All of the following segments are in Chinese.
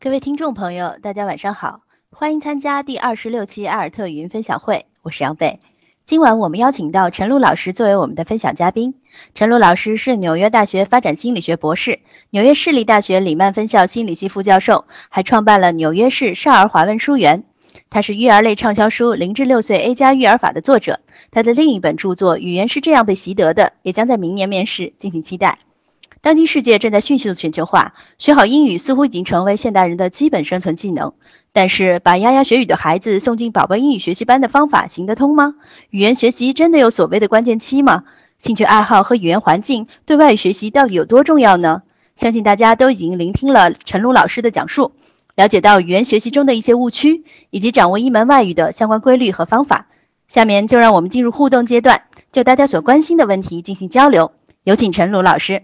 各位听众朋友，大家晚上好，欢迎参加第二十六期阿尔特语音分享会，我是杨贝。今晚我们邀请到陈露老师作为我们的分享嘉宾。陈露老师是纽约大学发展心理学博士，纽约市立大学里曼分校心理系副教授，还创办了纽约市少儿华文书园。他是育儿类畅销书《零至六岁 A 加育儿法》的作者。他的另一本著作《语言是这样被习得的》也将在明年面世，敬请期待。当今世界正在迅速的全球化，学好英语似乎已经成为现代人的基本生存技能。但是，把牙牙学语的孩子送进宝宝英语学习班的方法行得通吗？语言学习真的有所谓的关键期吗？兴趣爱好和语言环境对外语学习到底有多重要呢？相信大家都已经聆听了陈露老师的讲述，了解到语言学习中的一些误区，以及掌握一门外语的相关规律和方法。下面就让我们进入互动阶段，就大家所关心的问题进行交流。有请陈露老师。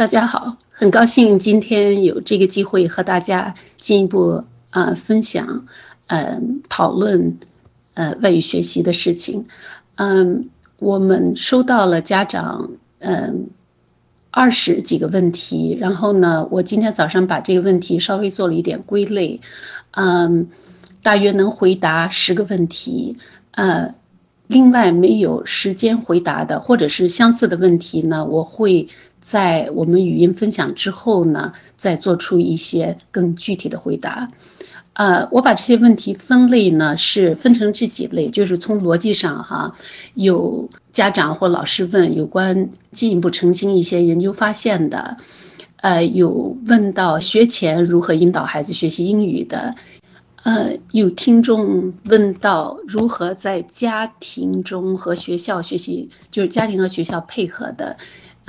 大家好，很高兴今天有这个机会和大家进一步啊分享，嗯，讨论呃外语学习的事情。嗯，我们收到了家长嗯二十几个问题，然后呢，我今天早上把这个问题稍微做了一点归类，嗯，大约能回答十个问题。呃，另外没有时间回答的或者是相似的问题呢，我会。在我们语音分享之后呢，再做出一些更具体的回答。呃，我把这些问题分类呢，是分成这几类，就是从逻辑上哈，有家长或老师问有关进一步澄清一些研究发现的，呃，有问到学前如何引导孩子学习英语的，呃，有听众问到如何在家庭中和学校学习，就是家庭和学校配合的。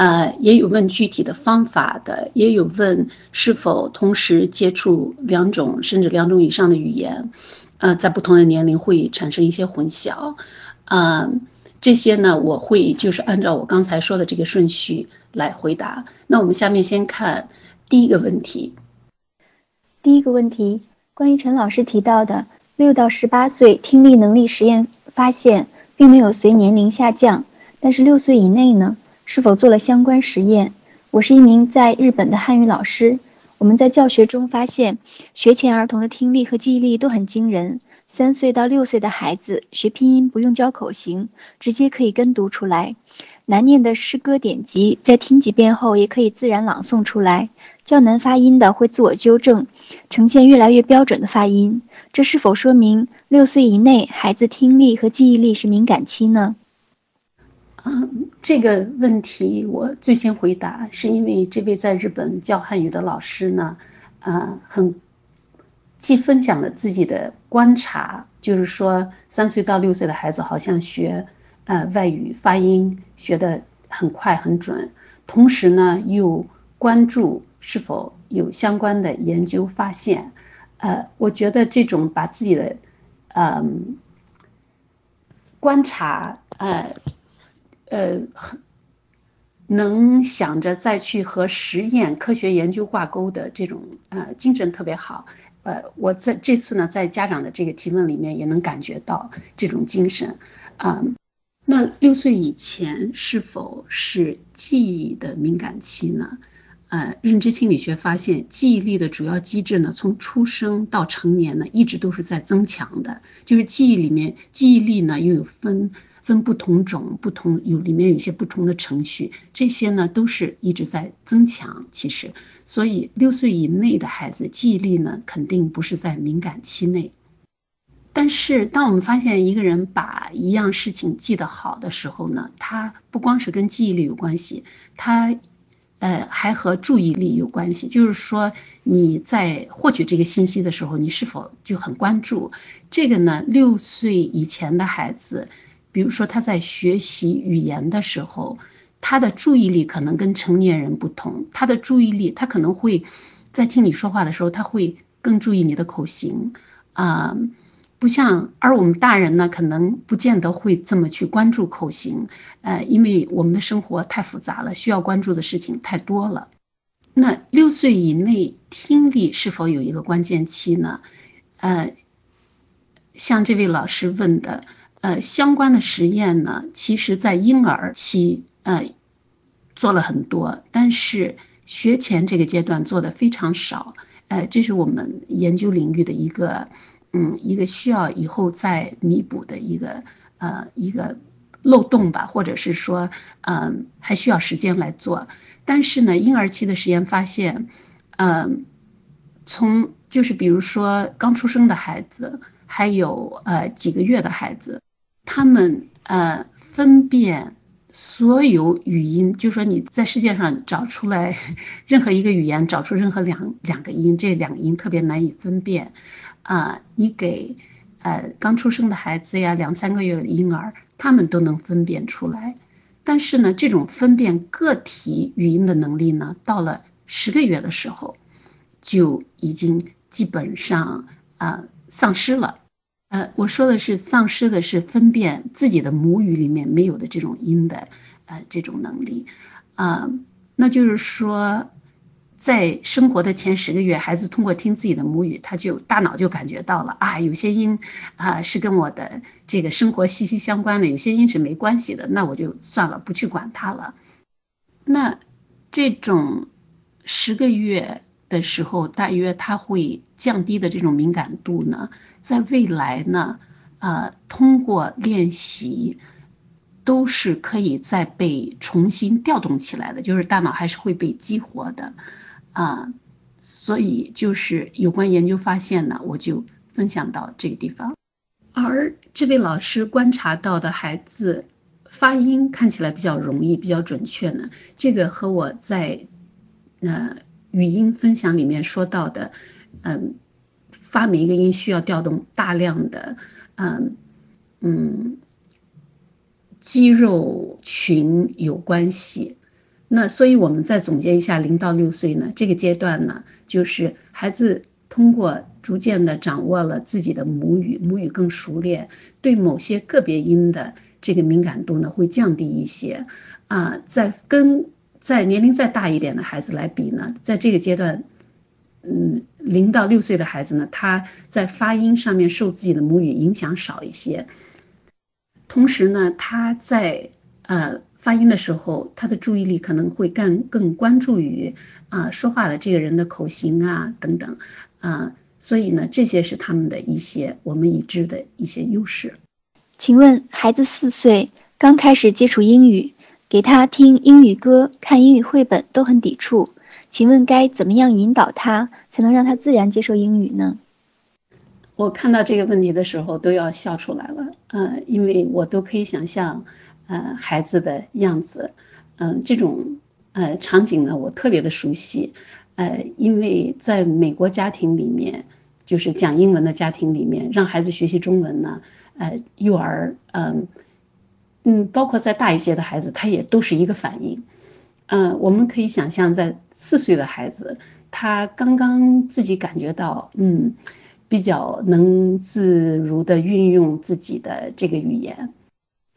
呃，也有问具体的方法的，也有问是否同时接触两种甚至两种以上的语言，呃，在不同的年龄会产生一些混淆，啊，这些呢，我会就是按照我刚才说的这个顺序来回答。那我们下面先看第一个问题。第一个问题，关于陈老师提到的六到十八岁听力能力实验发现，并没有随年龄下降，但是六岁以内呢？是否做了相关实验？我是一名在日本的汉语老师。我们在教学中发现，学前儿童的听力和记忆力都很惊人。三岁到六岁的孩子学拼音不用教口型，直接可以跟读出来。难念的诗歌典籍，在听几遍后也可以自然朗诵出来。较难发音的会自我纠正，呈现越来越标准的发音。这是否说明六岁以内孩子听力和记忆力是敏感期呢？嗯，这个问题我最先回答，是因为这位在日本教汉语的老师呢，呃，很既分享了自己的观察，就是说三岁到六岁的孩子好像学呃外语发音学的很快很准，同时呢又关注是否有相关的研究发现，呃，我觉得这种把自己的嗯观察呃。呃，能想着再去和实验、科学研究挂钩的这种呃精神特别好。呃，我在这次呢，在家长的这个提问里面也能感觉到这种精神啊。那六岁以前是否是记忆的敏感期呢？呃，认知心理学发现，记忆力的主要机制呢，从出生到成年呢，一直都是在增强的。就是记忆里面，记忆力呢又有分。分不同种、不同有里面有一些不同的程序，这些呢都是一直在增强。其实，所以六岁以内的孩子记忆力呢肯定不是在敏感期内。但是，当我们发现一个人把一样事情记得好的时候呢，他不光是跟记忆力有关系，他呃还和注意力有关系。就是说你在获取这个信息的时候，你是否就很关注？这个呢，六岁以前的孩子。比如说他在学习语言的时候，他的注意力可能跟成年人不同。他的注意力，他可能会在听你说话的时候，他会更注意你的口型啊，不像而我们大人呢，可能不见得会这么去关注口型，呃，因为我们的生活太复杂了，需要关注的事情太多了。那六岁以内听力是否有一个关键期呢？呃，像这位老师问的。呃，相关的实验呢，其实在婴儿期呃做了很多，但是学前这个阶段做的非常少，呃，这是我们研究领域的一个，嗯，一个需要以后再弥补的一个，呃，一个漏洞吧，或者是说，嗯，还需要时间来做。但是呢，婴儿期的实验发现，嗯，从就是比如说刚出生的孩子，还有呃几个月的孩子，他们呃分辨。所有语音，就说你在世界上 找出来任何一个语言，找出任何两两个音，这两个音特别难以分辨啊。你给呃刚出生的孩子呀，两三个月的婴儿，他们都能分辨出来。但是呢，这种分辨个体语音的能力呢，到了十个月的时候，就已经基本上啊丧失了。呃，我说的是丧失的是分辨自己的母语里面没有的这种音的呃这种能力啊，那就是说，在生活的前十个月，孩子通过听自己的母语，他就大脑就感觉到了啊，有些音啊是跟我的这个生活息息相关的，有些音是没关系的，那我就算了，不去管它了。那这种十个月。的时候，大约它会降低的这种敏感度呢，在未来呢，呃，通过练习都是可以再被重新调动起来的，就是大脑还是会被激活的啊。所以就是有关研究发现呢，我就分享到这个地方。而这位老师观察到的孩子发音看起来比较容易、比较准确呢，这个和我在呃。语音分享里面说到的，嗯，发每一个音需要调动大量的，嗯嗯，肌肉群有关系。那所以我们再总结一下，零到六岁呢，这个阶段呢，就是孩子通过逐渐的掌握了自己的母语，母语更熟练，对某些个别音的这个敏感度呢会降低一些啊，在跟。在年龄再大一点的孩子来比呢，在这个阶段，嗯，零到六岁的孩子呢，他在发音上面受自己的母语影响少一些，同时呢，他在呃发音的时候，他的注意力可能会更更关注于啊说话的这个人的口型啊等等啊，所以呢，这些是他们的一些我们已知的一些优势。请问，孩子四岁刚开始接触英语。给他听英语歌、看英语绘本都很抵触，请问该怎么样引导他，才能让他自然接受英语呢？我看到这个问题的时候都要笑出来了，嗯，因为我都可以想象，呃，孩子的样子，嗯，这种呃场景呢，我特别的熟悉，呃，因为在美国家庭里面，就是讲英文的家庭里面，让孩子学习中文呢，呃，幼儿，嗯。嗯，包括再大一些的孩子，他也都是一个反应。嗯，我们可以想象，在四岁的孩子，他刚刚自己感觉到，嗯，比较能自如的运用自己的这个语言，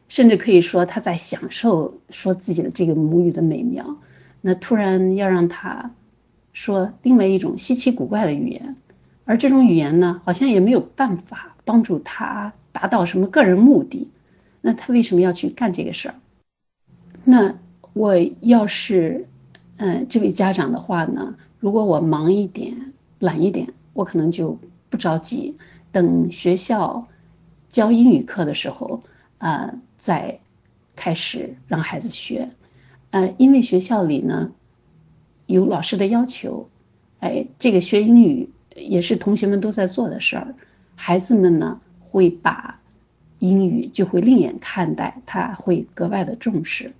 甚至可以说他在享受说自己的这个母语的美妙。那突然要让他说另外一种稀奇古怪的语言，而这种语言呢，好像也没有办法帮助他达到什么个人目的。那他为什么要去干这个事儿？那我要是嗯这位家长的话呢，如果我忙一点、懒一点，我可能就不着急，等学校教英语课的时候啊，再开始让孩子学。呃，因为学校里呢有老师的要求，哎，这个学英语也是同学们都在做的事儿，孩子们呢会把。英语就会另眼看待，他会格外的重视。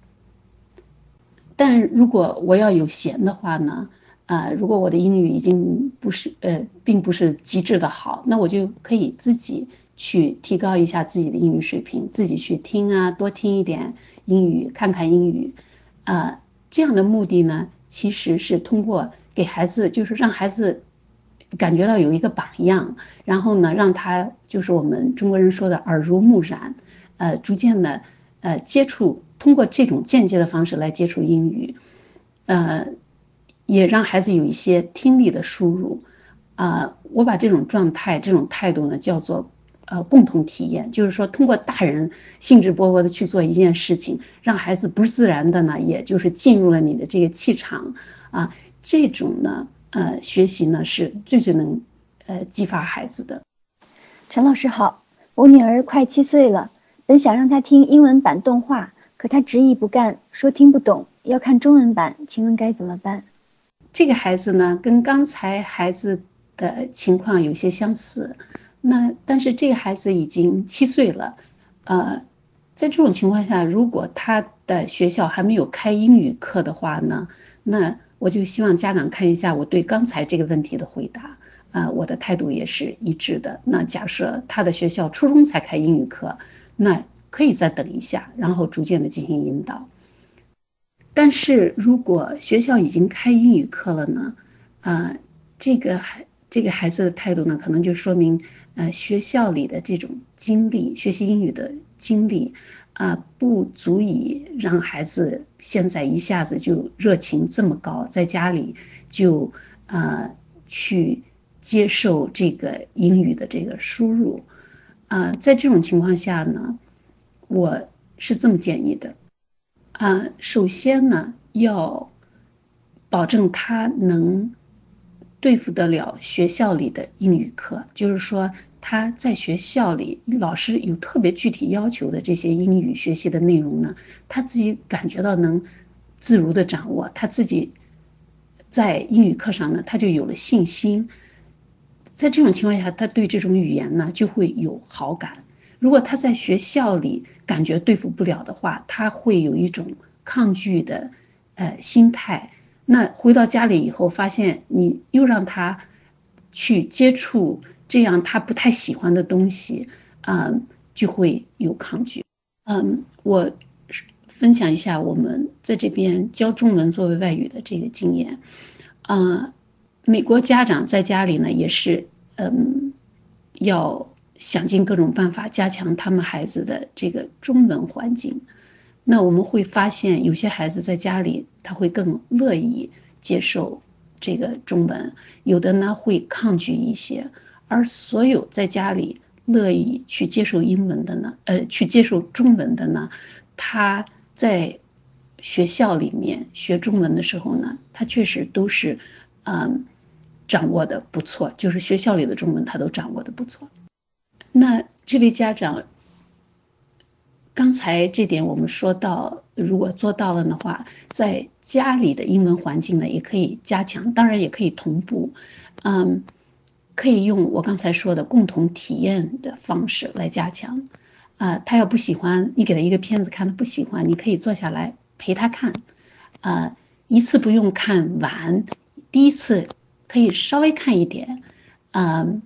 但如果我要有闲的话呢？啊，如果我的英语已经不是呃，并不是极致的好，那我就可以自己去提高一下自己的英语水平，自己去听啊，多听一点英语，看看英语啊。这样的目的呢，其实是通过给孩子，就是让孩子。感觉到有一个榜样，然后呢，让他就是我们中国人说的耳濡目染，呃，逐渐的呃接触，通过这种间接的方式来接触英语，呃，也让孩子有一些听力的输入，啊，我把这种状态、这种态度呢叫做呃共同体验，就是说通过大人兴致勃勃的去做一件事情，让孩子不自然的呢，也就是进入了你的这个气场。啊，这种呢呃学习呢是最最能呃激发孩子的。陈老师好，我女儿快七岁了，本想让她听英文版动画，可她执意不干，说听不懂，要看中文版，请问该怎么办？这个孩子呢，跟刚才孩子的情况有些相似，那但是这个孩子已经七岁了，呃，在这种情况下，如果他的学校还没有开英语课的话呢，那我就希望家长看一下我对刚才这个问题的回答。啊，我的态度也是一致的。那假设他的学校初中才开英语课，那可以再等一下，然后逐渐的进行引导。但是如果学校已经开英语课了呢？啊，这个孩这个孩子的态度呢，可能就说明呃学校里的这种经历，学习英语的经历啊，不足以让孩子现在一下子就热情这么高，在家里就啊去。接受这个英语的这个输入啊，在这种情况下呢，我是这么建议的啊，首先呢，要保证他能对付得了学校里的英语课，就是说他在学校里老师有特别具体要求的这些英语学习的内容呢，他自己感觉到能自如的掌握，他自己在英语课上呢，他就有了信心。在这种情况下，他对这种语言呢就会有好感。如果他在学校里感觉对付不了的话，他会有一种抗拒的呃心态。那回到家里以后，发现你又让他去接触这样他不太喜欢的东西，嗯，就会有抗拒。嗯，我分享一下我们在这边教中文作为外语的这个经验。嗯。美国家长在家里呢，也是嗯，要想尽各种办法加强他们孩子的这个中文环境。那我们会发现，有些孩子在家里他会更乐意接受这个中文，有的呢会抗拒一些。而所有在家里乐意去接受英文的呢，呃，去接受中文的呢，他在学校里面学中文的时候呢，他确实都是嗯。掌握的不错，就是学校里的中文他都掌握的不错。那这位家长，刚才这点我们说到，如果做到了的话，在家里的英文环境呢也可以加强，当然也可以同步，嗯，可以用我刚才说的共同体验的方式来加强。啊，他要不喜欢，你给他一个片子看，他不喜欢，你可以坐下来陪他看，啊，一次不用看完，第一次。可以稍微看一点，嗯，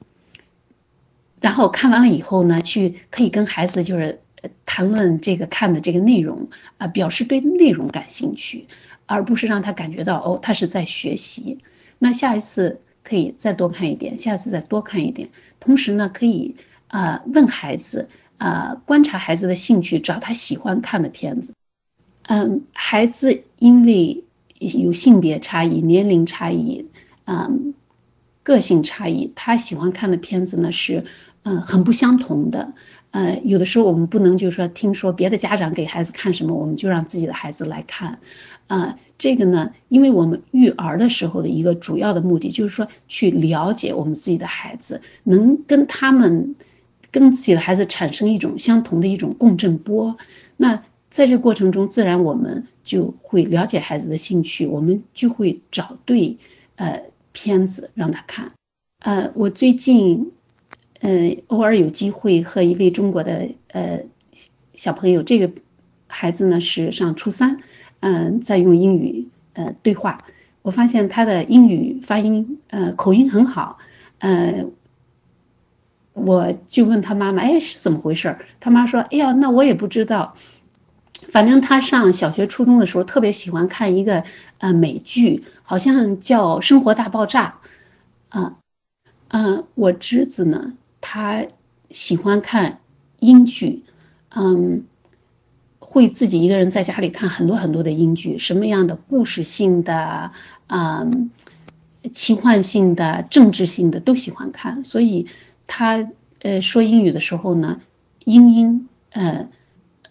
然后看完了以后呢，去可以跟孩子就是谈论这个看的这个内容啊，表示对内容感兴趣，而不是让他感觉到哦，他是在学习。那下一次可以再多看一点，下次再多看一点。同时呢，可以啊问孩子啊，观察孩子的兴趣，找他喜欢看的片子。嗯，孩子因为有性别差异、年龄差异。嗯，个性差异，他喜欢看的片子呢是嗯很不相同的。呃，有的时候我们不能就是说听说别的家长给孩子看什么，我们就让自己的孩子来看。啊，这个呢，因为我们育儿的时候的一个主要的目的就是说去了解我们自己的孩子，能跟他们跟自己的孩子产生一种相同的一种共振波。那在这过程中，自然我们就会了解孩子的兴趣，我们就会找对呃。片子让他看，呃，我最近，嗯，偶尔有机会和一位中国的呃小朋友，这个孩子呢是上初三，嗯，在用英语呃对话，我发现他的英语发音呃口音很好，呃，我就问他妈妈，哎，是怎么回事？他妈说，哎呀，那我也不知道。反正他上小学、初中的时候特别喜欢看一个呃美剧，好像叫《生活大爆炸》啊，嗯，我侄子呢，他喜欢看英剧，嗯，会自己一个人在家里看很多很多的英剧，什么样的故事性的啊、奇幻性的、政治性的都喜欢看，所以他呃说英语的时候呢，英音呃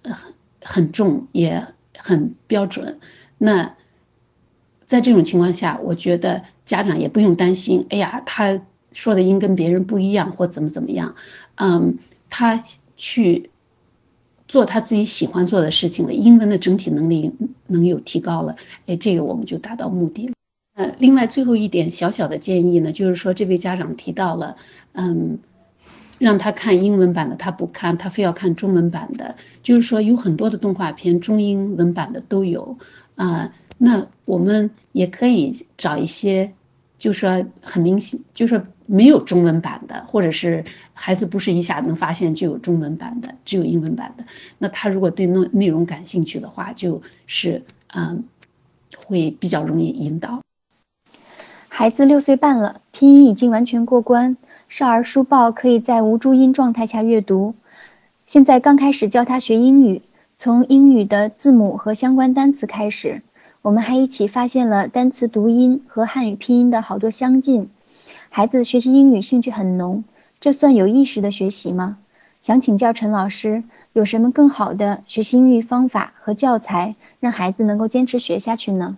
很很重也很标准。那在这种情况下，我觉得家长也不用担心，哎呀，他说的音跟别人不一样或怎么怎么样，嗯，他去做他自己喜欢做的事情了，英文的整体能力能有提高了，哎，这个我们就达到目的了。呃，另外最后一点小小的建议呢，就是说这位家长提到了，嗯，让他看英文版的他不看，他非要看中文版的，就是说有很多的动画片中英文版的都有啊。那我们也可以找一些，就说很明显，就是没有中文版的，或者是孩子不是一下能发现就有中文版的，只有英文版的。那他如果对内内容感兴趣的话，就是嗯，会比较容易引导。孩子六岁半了，拼音已经完全过关，少儿书报可以在无注音状态下阅读。现在刚开始教他学英语，从英语的字母和相关单词开始。我们还一起发现了单词读音和汉语拼音的好多相近，孩子学习英语兴趣很浓，这算有意识的学习吗？想请教陈老师，有什么更好的学习英语方法和教材，让孩子能够坚持学下去呢？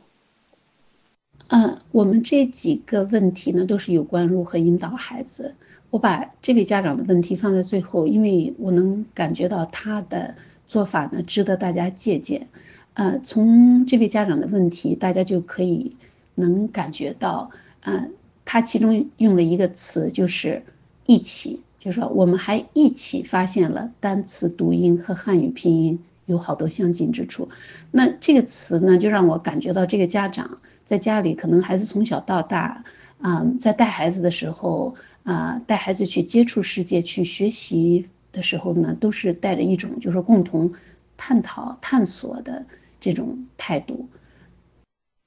嗯，我们这几个问题呢，都是有关如何引导孩子。我把这位家长的问题放在最后，因为我能感觉到他的做法呢，值得大家借鉴。呃，从这位家长的问题，大家就可以能感觉到，呃，他其中用了一个词，就是一起，就是说我们还一起发现了单词读音和汉语拼音有好多相近之处。那这个词呢，就让我感觉到这个家长在家里可能孩子从小到大，啊，在带孩子的时候，啊，带孩子去接触世界、去学习的时候呢，都是带着一种就是共同探讨、探索的。这种态度，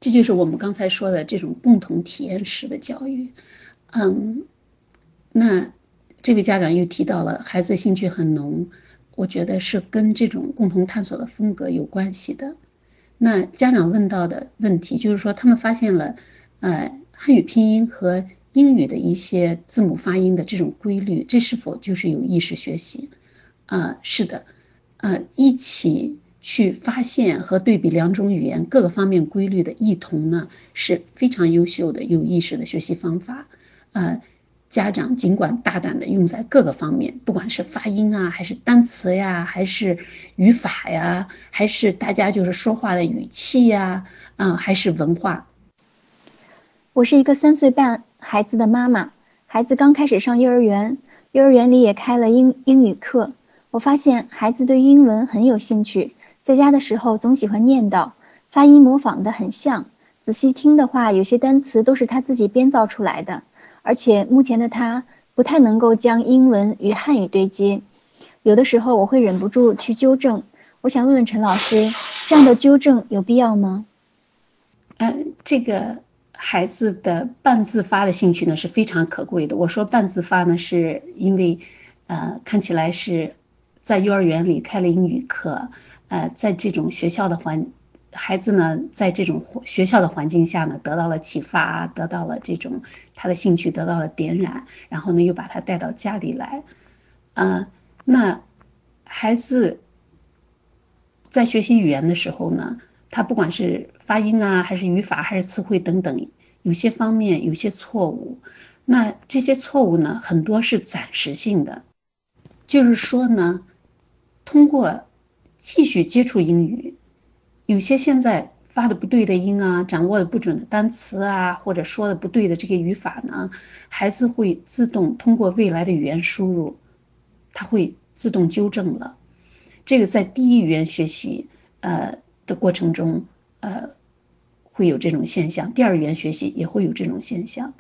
这就是我们刚才说的这种共同体验式的教育。嗯，那这位家长又提到了孩子兴趣很浓，我觉得是跟这种共同探索的风格有关系的。那家长问到的问题就是说，他们发现了呃汉语拼音和英语的一些字母发音的这种规律，这是否就是有意识学习？啊，是的，呃，一起。去发现和对比两种语言各个方面规律的异同呢，是非常优秀的有意识的学习方法。呃，家长尽管大胆的用在各个方面，不管是发音啊，还是单词呀，还是语法呀，还是大家就是说话的语气呀，啊，还是文化。我是一个三岁半孩子的妈妈，孩子刚开始上幼儿园，幼儿园里也开了英英语课，我发现孩子对英文很有兴趣。在家的时候总喜欢念叨，发音模仿的很像。仔细听的话，有些单词都是他自己编造出来的。而且目前的他不太能够将英文与汉语对接，有的时候我会忍不住去纠正。我想问问陈老师，这样的纠正有必要吗？嗯，这个孩子的半自发的兴趣呢是非常可贵的。我说半自发呢，是因为呃看起来是在幼儿园里开了英语课。呃，在这种学校的环，孩子呢，在这种学校的环境下呢，得到了启发，得到了这种他的兴趣得到了点燃，然后呢，又把他带到家里来，呃，那孩子在学习语言的时候呢，他不管是发音啊，还是语法，还是词汇等等，有些方面有些错误，那这些错误呢，很多是暂时性的，就是说呢，通过。继续接触英语，有些现在发的不对的音啊，掌握的不准的单词啊，或者说的不对的这个语法呢，孩子会自动通过未来的语言输入，他会自动纠正了。这个在第一语言学习呃的过程中呃会有这种现象，第二语言学习也会有这种现象。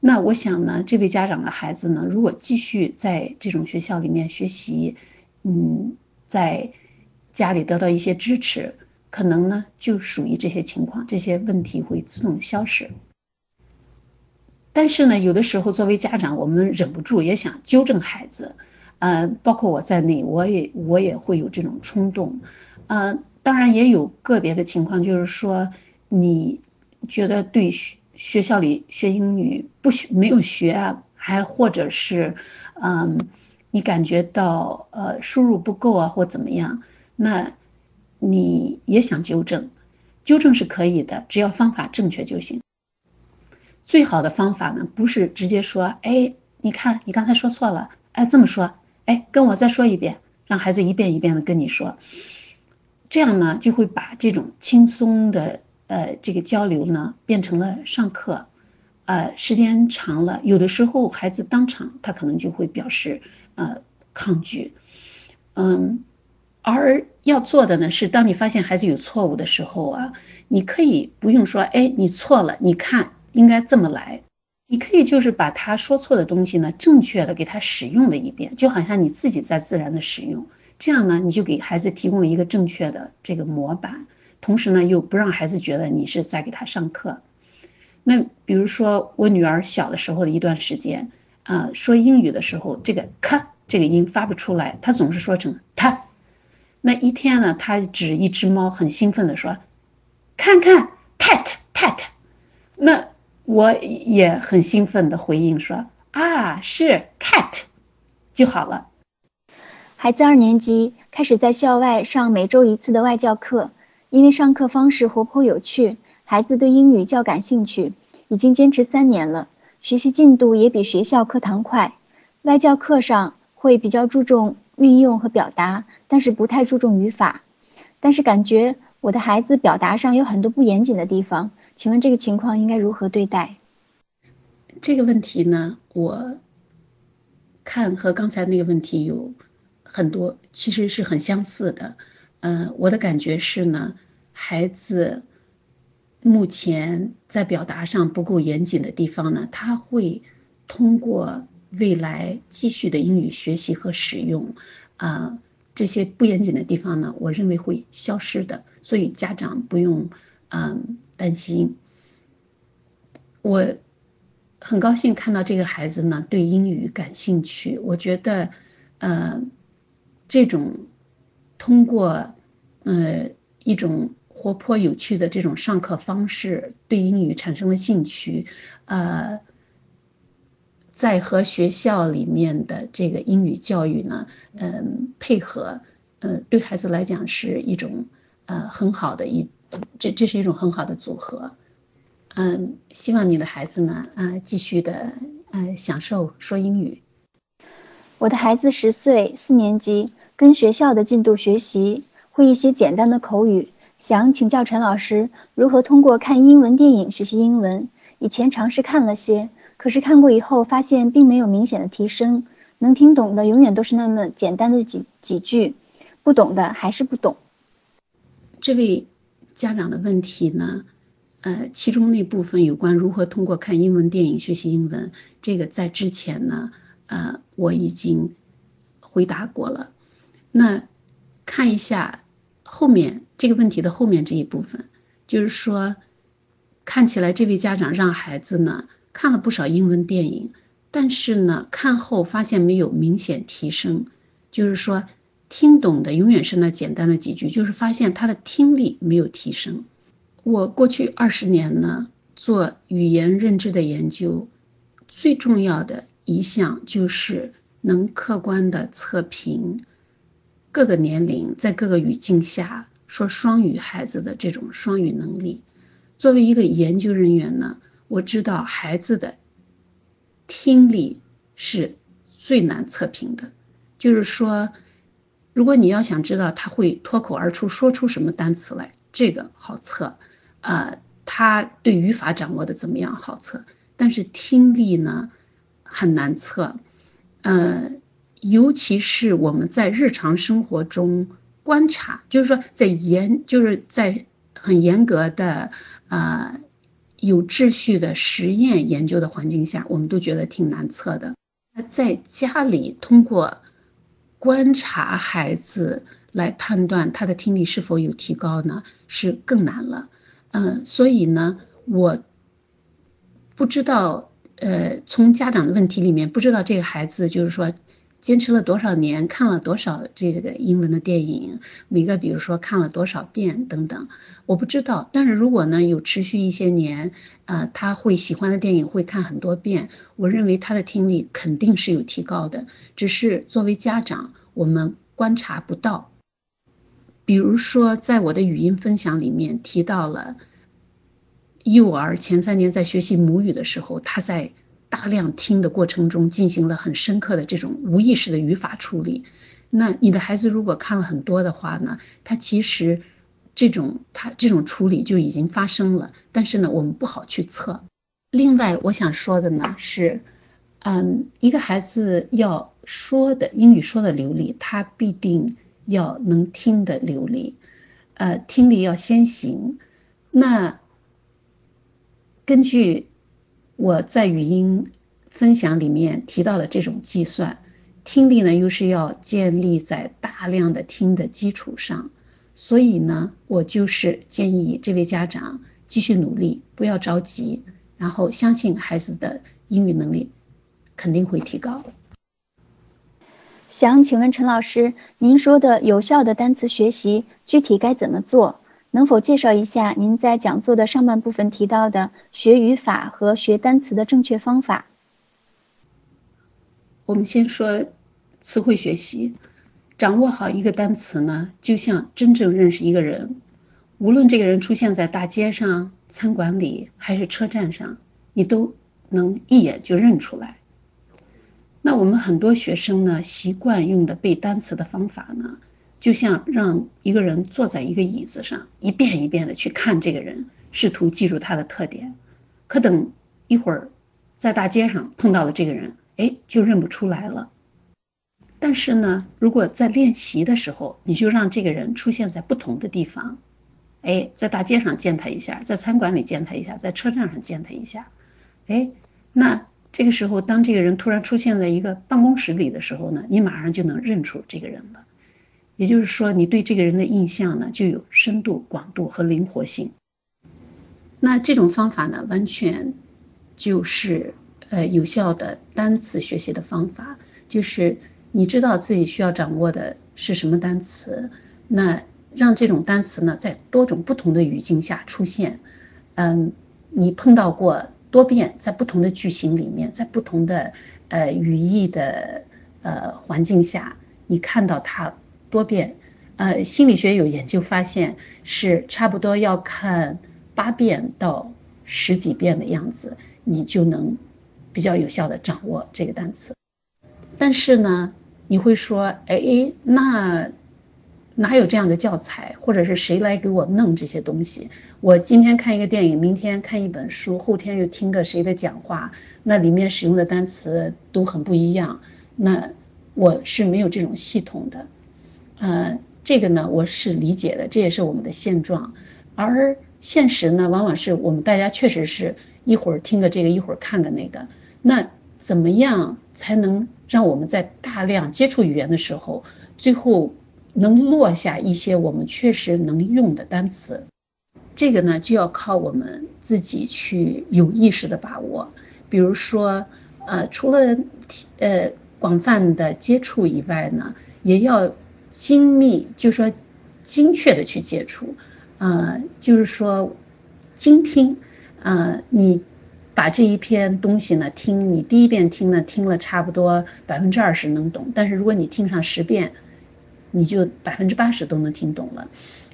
那我想呢，这位家长的孩子呢，如果继续在这种学校里面学习，嗯，在家里得到一些支持，可能呢就属于这些情况，这些问题会自动消失。但是呢，有的时候作为家长，我们忍不住也想纠正孩子，呃，包括我在内，我也我也会有这种冲动，呃，当然也有个别的情况，就是说你觉得对学学校里学英语不学没有学啊，还或者是嗯你感觉到呃输入不够啊或怎么样，那你也想纠正，纠正是可以的，只要方法正确就行。最好的方法呢，不是直接说，哎，你看你刚才说错了，哎这么说，哎跟我再说一遍，让孩子一遍一遍的跟你说，这样呢就会把这种轻松的呃这个交流呢变成了上课。呃，时间长了，有的时候孩子当场他可能就会表示呃抗拒，嗯，而要做的呢是，当你发现孩子有错误的时候啊，你可以不用说，哎，你错了，你看应该这么来，你可以就是把他说错的东西呢，正确的给他使用了一遍，就好像你自己在自然的使用，这样呢，你就给孩子提供了一个正确的这个模板，同时呢，又不让孩子觉得你是在给他上课。那比如说我女儿小的时候的一段时间，啊，说英语的时候，这个咔这个音发不出来，她总是说成他。那一天呢，他指一只猫，很兴奋的说，看看 cat cat。那我也很兴奋的回应说，啊，是 cat 就好了。孩子二年级开始在校外上每周一次的外教课，因为上课方式活泼有趣。孩子对英语较感兴趣，已经坚持三年了，学习进度也比学校课堂快。外教课上会比较注重运用和表达，但是不太注重语法。但是感觉我的孩子表达上有很多不严谨的地方，请问这个情况应该如何对待？这个问题呢，我看和刚才那个问题有很多，其实是很相似的。嗯，我的感觉是呢，孩子。目前在表达上不够严谨的地方呢，他会通过未来继续的英语学习和使用啊，这些不严谨的地方呢，我认为会消失的，所以家长不用嗯担心。我很高兴看到这个孩子呢对英语感兴趣，我觉得呃这种通过呃一种。活泼有趣的这种上课方式，对英语产生了兴趣，呃，在和学校里面的这个英语教育呢，嗯，配合，呃，对孩子来讲是一种呃很好的一，这这是一种很好的组合，嗯，希望你的孩子呢，啊，继续的，呃，享受说英语。我的孩子十岁，四年级，跟学校的进度学习，会一些简单的口语。想请教陈老师，如何通过看英文电影学习英文？以前尝试看了些，可是看过以后发现并没有明显的提升，能听懂的永远都是那么简单的几几句，不懂的还是不懂。这位家长的问题呢，呃，其中那部分有关如何通过看英文电影学习英文，这个在之前呢，呃，我已经回答过了。那看一下。后面这个问题的后面这一部分，就是说，看起来这位家长让孩子呢看了不少英文电影，但是呢看后发现没有明显提升，就是说听懂的永远是那简单的几句，就是发现他的听力没有提升。我过去二十年呢做语言认知的研究，最重要的一项就是能客观的测评。各个年龄在各个语境下说双语孩子的这种双语能力，作为一个研究人员呢，我知道孩子的听力是最难测评的。就是说，如果你要想知道他会脱口而出说出什么单词来，这个好测啊，他对语法掌握的怎么样好测，但是听力呢很难测，呃。尤其是我们在日常生活中观察，就是说在严，就是在很严格的啊有秩序的实验研究的环境下，我们都觉得挺难测的。那在家里通过观察孩子来判断他的听力是否有提高呢，是更难了。嗯，所以呢，我不知道，呃，从家长的问题里面不知道这个孩子就是说。坚持了多少年，看了多少这个英文的电影，每个比如说看了多少遍等等，我不知道。但是如果呢有持续一些年，呃，他会喜欢的电影会看很多遍，我认为他的听力肯定是有提高的，只是作为家长我们观察不到。比如说在我的语音分享里面提到了，幼儿前三年在学习母语的时候，他在。大量听的过程中进行了很深刻的这种无意识的语法处理。那你的孩子如果看了很多的话呢，他其实这种他这种处理就已经发生了，但是呢我们不好去测。另外我想说的呢是，嗯，一个孩子要说的英语说的流利，他必定要能听的流利，呃，听力要先行。那根据。我在语音分享里面提到的这种计算，听力呢又是要建立在大量的听的基础上，所以呢，我就是建议这位家长继续努力，不要着急，然后相信孩子的英语能力肯定会提高。想请问陈老师，您说的有效的单词学习具体该怎么做？能否介绍一下您在讲座的上半部分提到的学语法和学单词的正确方法？我们先说词汇学习，掌握好一个单词呢，就像真正认识一个人。无论这个人出现在大街上、餐馆里还是车站上，你都能一眼就认出来。那我们很多学生呢，习惯用的背单词的方法呢？就像让一个人坐在一个椅子上，一遍一遍的去看这个人，试图记住他的特点。可等一会儿在大街上碰到了这个人，哎，就认不出来了。但是呢，如果在练习的时候，你就让这个人出现在不同的地方，哎，在大街上见他一下，在餐馆里见他一下，在车站上见他一下，哎，那这个时候当这个人突然出现在一个办公室里的时候呢，你马上就能认出这个人了。也就是说，你对这个人的印象呢，就有深度、广度和灵活性。那这种方法呢，完全就是呃有效的单词学习的方法。就是你知道自己需要掌握的是什么单词，那让这种单词呢，在多种不同的语境下出现。嗯，你碰到过多遍，在不同的句型里面，在不同的呃语义的呃环境下，你看到它。多遍，呃，心理学有研究发现是差不多要看八遍到十几遍的样子，你就能比较有效的掌握这个单词。但是呢，你会说，哎，那哪有这样的教材，或者是谁来给我弄这些东西？我今天看一个电影，明天看一本书，后天又听个谁的讲话，那里面使用的单词都很不一样。那我是没有这种系统的。呃，这个呢，我是理解的，这也是我们的现状。而现实呢，往往是我们大家确实是一会儿听个这个，一会儿看个那个。那怎么样才能让我们在大量接触语言的时候，最后能落下一些我们确实能用的单词？这个呢，就要靠我们自己去有意识的把握。比如说，呃，除了呃广泛的接触以外呢，也要。精密，就说精确的去接触，呃，就是说精听，呃，你把这一篇东西呢听，你第一遍听呢听了差不多百分之二十能懂，但是如果你听上十遍，你就百分之八十都能听懂了。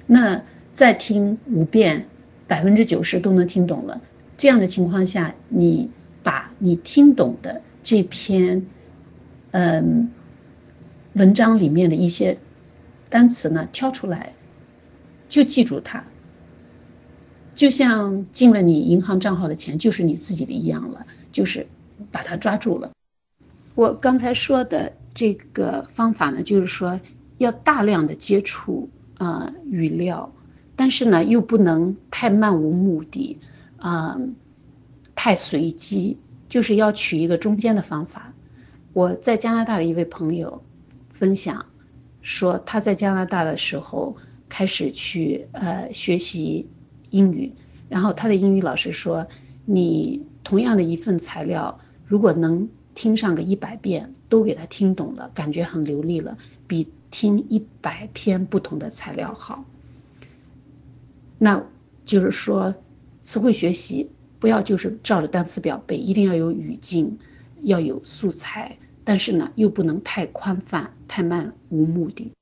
那再听五遍，百分之九十都能听懂了。这样的情况下，你把你听懂的这篇，嗯，文章里面的一些。单词呢，挑出来就记住它，就像进了你银行账号的钱就是你自己的一样了，就是把它抓住了。我刚才说的这个方法呢，就是说要大量的接触啊语料，但是呢又不能太漫无目的啊，太随机，就是要取一个中间的方法。我在加拿大的一位朋友分享。说他在加拿大的时候开始去呃学习英语，然后他的英语老师说，你同样的一份材料，如果能听上个一百遍，都给他听懂了，感觉很流利了，比听一百篇不同的材料好。那就是说，词汇学习不要就是照着单词表背，一定要有语境，要有素材，但是呢，又不能太宽泛、太漫无目的。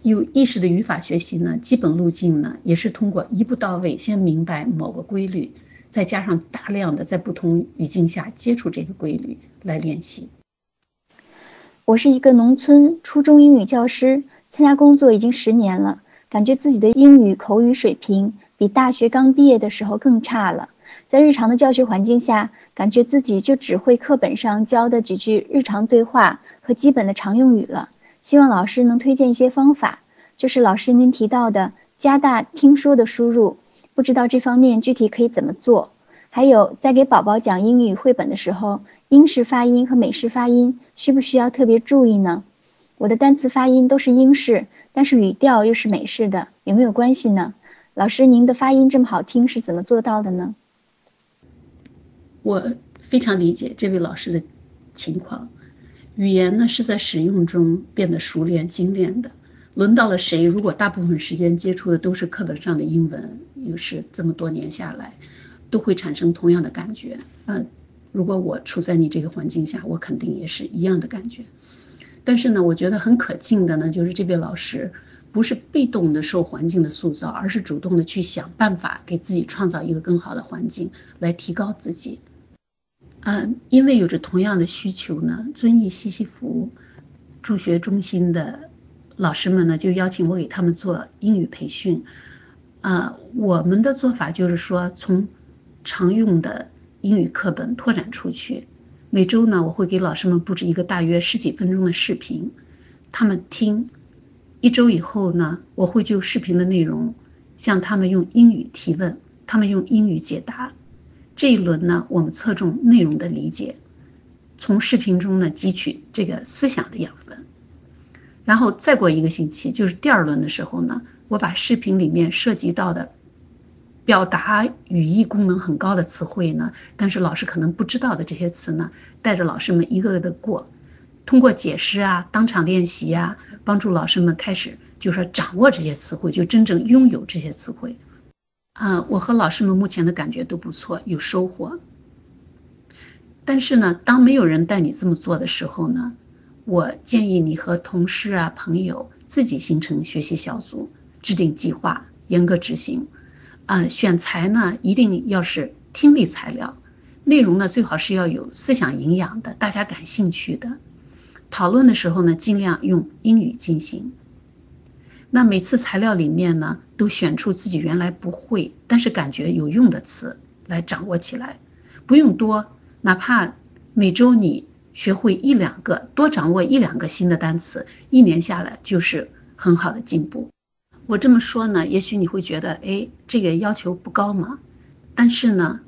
有意识的语法学习呢，基本路径呢，也是通过一步到位，先明白某个规律，再加上大量的在不同语境下接触这个规律来练习。我是一个农村初中英语教师，参加工作已经十年了，感觉自己的英语口语水平比大学刚毕业的时候更差了。在日常的教学环境下，感觉自己就只会课本上教的几句日常对话和基本的常用语了。希望老师能推荐一些方法，就是老师您提到的加大听说的输入，不知道这方面具体可以怎么做？还有在给宝宝讲英语绘本的时候。英式发音和美式发音需不需要特别注意呢？我的单词发音都是英式，但是语调又是美式的，有没有关系呢？老师，您的发音这么好听，是怎么做到的呢？我非常理解这位老师的情况，语言呢是在使用中变得熟练精炼的。轮到了谁？如果大部分时间接触的都是课本上的英文，又是这么多年下来，都会产生同样的感觉。嗯。如果我处在你这个环境下，我肯定也是一样的感觉。但是呢，我觉得很可敬的呢，就是这位老师不是被动的受环境的塑造，而是主动的去想办法给自己创造一个更好的环境，来提高自己。嗯，因为有着同样的需求呢，遵义西西弗助学中心的老师们呢，就邀请我给他们做英语培训。啊，我们的做法就是说，从常用的。英语课本拓展出去，每周呢，我会给老师们布置一个大约十几分钟的视频，他们听。一周以后呢，我会就视频的内容向他们用英语提问，他们用英语解答。这一轮呢，我们侧重内容的理解，从视频中呢汲取这个思想的养分。然后再过一个星期，就是第二轮的时候呢，我把视频里面涉及到的。表达语义功能很高的词汇呢，但是老师可能不知道的这些词呢，带着老师们一个个的过，通过解释啊，当场练习啊，帮助老师们开始就说掌握这些词汇，就真正拥有这些词汇。啊，我和老师们目前的感觉都不错，有收获。但是呢，当没有人带你这么做的时候呢，我建议你和同事啊、朋友自己形成学习小组，制定计划，严格执行。啊，选材呢一定要是听力材料，内容呢最好是要有思想营养的，大家感兴趣的。讨论的时候呢，尽量用英语进行。那每次材料里面呢，都选出自己原来不会但是感觉有用的词来掌握起来，不用多，哪怕每周你学会一两个，多掌握一两个新的单词，一年下来就是很好的进步。我这么说呢，也许你会觉得，哎，这个要求不高嘛。但是呢，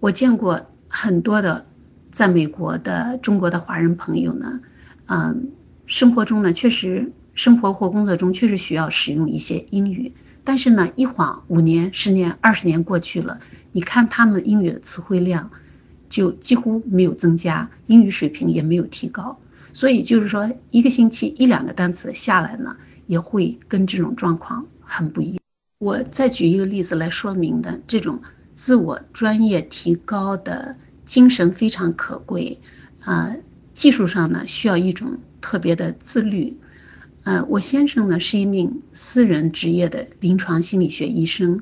我见过很多的在美国的中国的华人朋友呢，嗯，生活中呢确实生活或工作中确实需要使用一些英语，但是呢，一晃五年、十年、二十年过去了，你看他们英语的词汇量就几乎没有增加，英语水平也没有提高。所以就是说，一个星期一两个单词下来呢。也会跟这种状况很不一样。我再举一个例子来说明的，这种自我专业提高的精神非常可贵啊。技术上呢，需要一种特别的自律。呃，我先生呢是一名私人职业的临床心理学医生，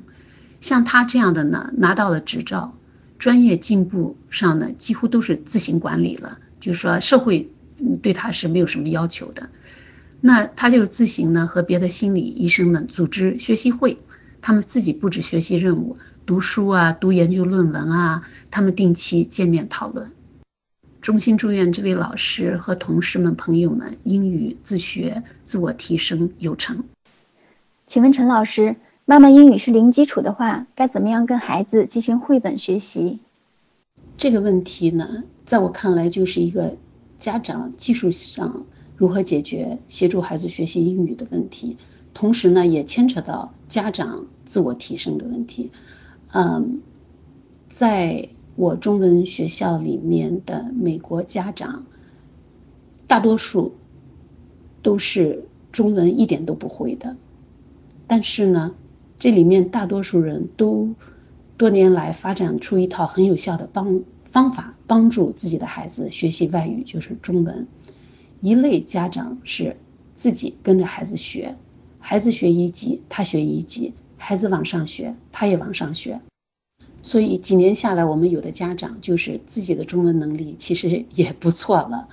像他这样的呢，拿到了执照，专业进步上呢几乎都是自行管理了，就是说社会对他是没有什么要求的。那他就自行呢和别的心理医生们组织学习会，他们自己布置学习任务，读书啊，读研究论文啊，他们定期见面讨论。衷心祝愿这位老师和同事们、朋友们英语自学、自我提升有成。请问陈老师，妈妈英语是零基础的话，该怎么样跟孩子进行绘本学习？这个问题呢，在我看来就是一个家长技术上。如何解决协助孩子学习英语的问题，同时呢，也牵扯到家长自我提升的问题。嗯，在我中文学校里面的美国家长，大多数都是中文一点都不会的，但是呢，这里面大多数人都多年来发展出一套很有效的帮方法，帮助自己的孩子学习外语，就是中文。一类家长是自己跟着孩子学，孩子学一级，他学一级，孩子往上学，他也往上学。所以几年下来，我们有的家长就是自己的中文能力其实也不错了。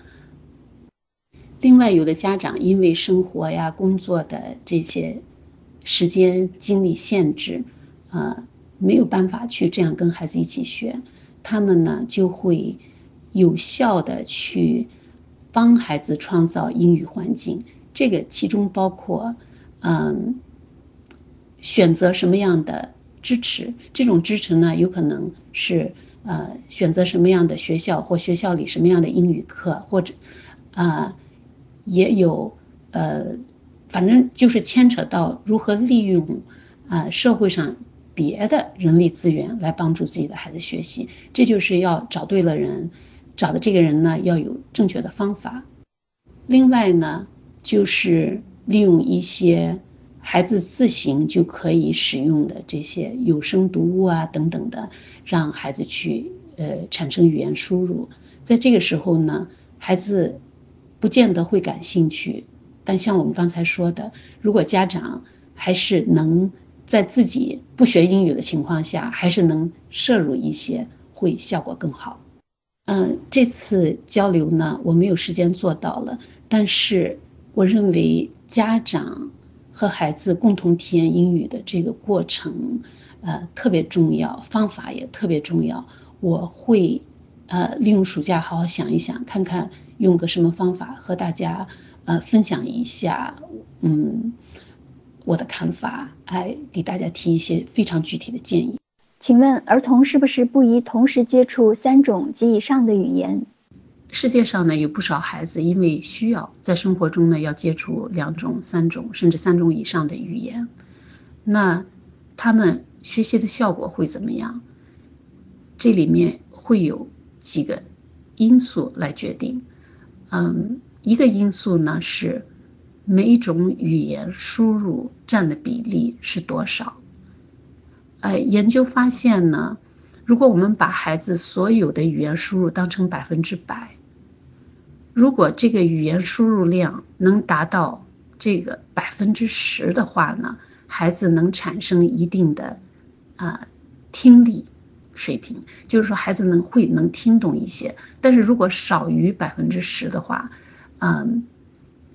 另外，有的家长因为生活呀、工作的这些时间精力限制，啊，没有办法去这样跟孩子一起学，他们呢就会有效的去帮孩子创造英语环境。这个其中包括，嗯，选择什么样的。支持这种支持呢，有可能是呃选择什么样的学校或学校里什么样的英语课，或者啊也有呃反正就是牵扯到如何利用啊社会上别的人力资源来帮助自己的孩子学习，这就是要找对了人，找的这个人呢要有正确的方法。另外呢，就是利用一些。孩子自行就可以使用的这些有声读物啊等等的，让孩子去呃产生语言输入。在这个时候呢，孩子不见得会感兴趣，但像我们刚才说的，如果家长还是能在自己不学英语的情况下，还是能摄入一些，会效果更好。嗯，这次交流呢，我没有时间做到了，但是我认为家长。和孩子共同体验英语的这个过程，呃，特别重要，方法也特别重要。我会呃利用暑假好好想一想，看看用个什么方法和大家呃分享一下，嗯，我的看法，哎，给大家提一些非常具体的建议。请问，儿童是不是不宜同时接触三种及以上的语言？世界上呢有不少孩子，因为需要在生活中呢要接触两种、三种甚至三种以上的语言，那他们学习的效果会怎么样？这里面会有几个因素来决定。嗯，一个因素呢是每种语言输入占的比例是多少？哎，研究发现呢，如果我们把孩子所有的语言输入当成百分之百。如果这个语言输入量能达到这个百分之十的话呢，孩子能产生一定的啊听力水平，就是说孩子能会能听懂一些。但是如果少于百分之十的话，嗯，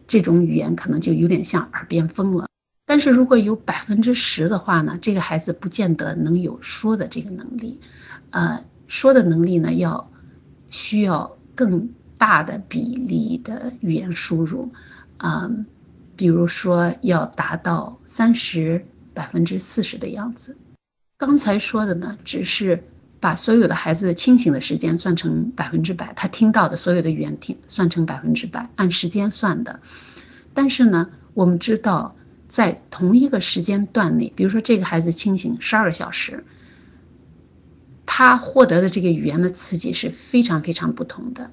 这种语言可能就有点像耳边风了。但是如果有百分之十的话呢，这个孩子不见得能有说的这个能力，呃，说的能力呢要需要更。大的比例的语言输入，啊，比如说要达到三十百分之四十的样子。刚才说的呢，只是把所有的孩子的清醒的时间算成百分之百，他听到的所有的语言听算成百分之百，按时间算的。但是呢，我们知道在同一个时间段内，比如说这个孩子清醒十二个小时，他获得的这个语言的刺激是非常非常不同的。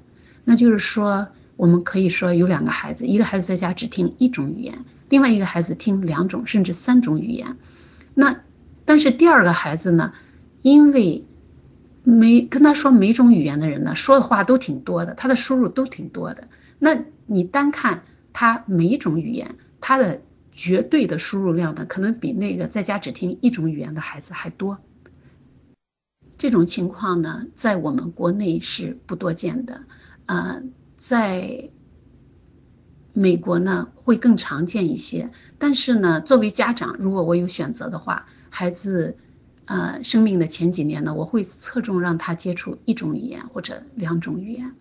那就是说，我们可以说有两个孩子，一个孩子在家只听一种语言，另外一个孩子听两种甚至三种语言。那但是第二个孩子呢，因为每跟他说每种语言的人呢，说的话都挺多的，他的输入都挺多的。那你单看他每一种语言，他的绝对的输入量呢，可能比那个在家只听一种语言的孩子还多。这种情况呢，在我们国内是不多见的。啊，在美国呢会更常见一些，但是呢，作为家长，如果我有选择的话，孩子呃生命的前几年呢，我会侧重让他接触一种语言或者两种语言。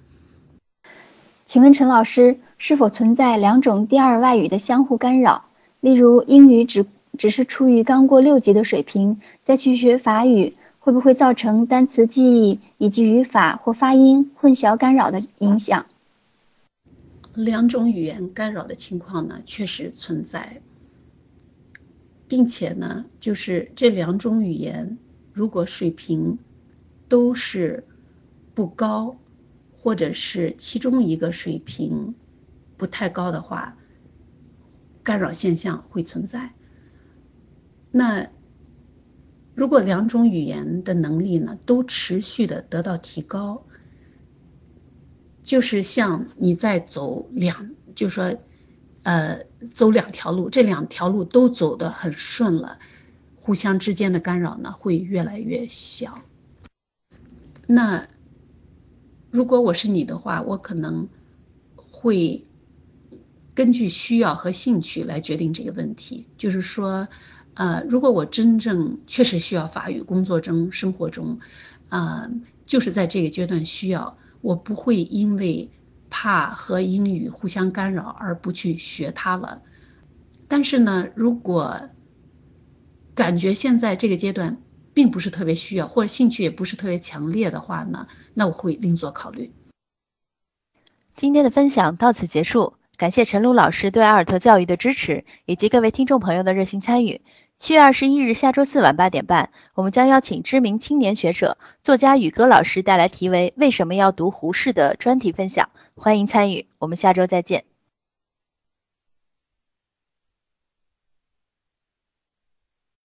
请问陈老师，是否存在两种第二外语的相互干扰？例如，英语只只是处于刚过六级的水平，再去学法语。会不会造成单词记忆以及语法或发音混淆干扰的影响？两种语言干扰的情况呢，确实存在，并且呢，就是这两种语言如果水平都是不高，或者是其中一个水平不太高的话，干扰现象会存在。那如果两种语言的能力呢都持续的得到提高，就是像你在走两，就说呃走两条路，这两条路都走得很顺了，互相之间的干扰呢会越来越小。那如果我是你的话，我可能会根据需要和兴趣来决定这个问题，就是说。呃，如果我真正确实需要法语，工作中、生活中，呃，就是在这个阶段需要，我不会因为怕和英语互相干扰而不去学它了。但是呢，如果感觉现在这个阶段并不是特别需要，或者兴趣也不是特别强烈的话呢，那我会另作考虑。今天的分享到此结束，感谢陈露老师对阿尔特教育的支持，以及各位听众朋友的热心参与。七月二十一日下周四晚八点半，我们将邀请知名青年学者、作家宇哥老师带来题为“为什么要读胡适”的专题分享，欢迎参与。我们下周再见。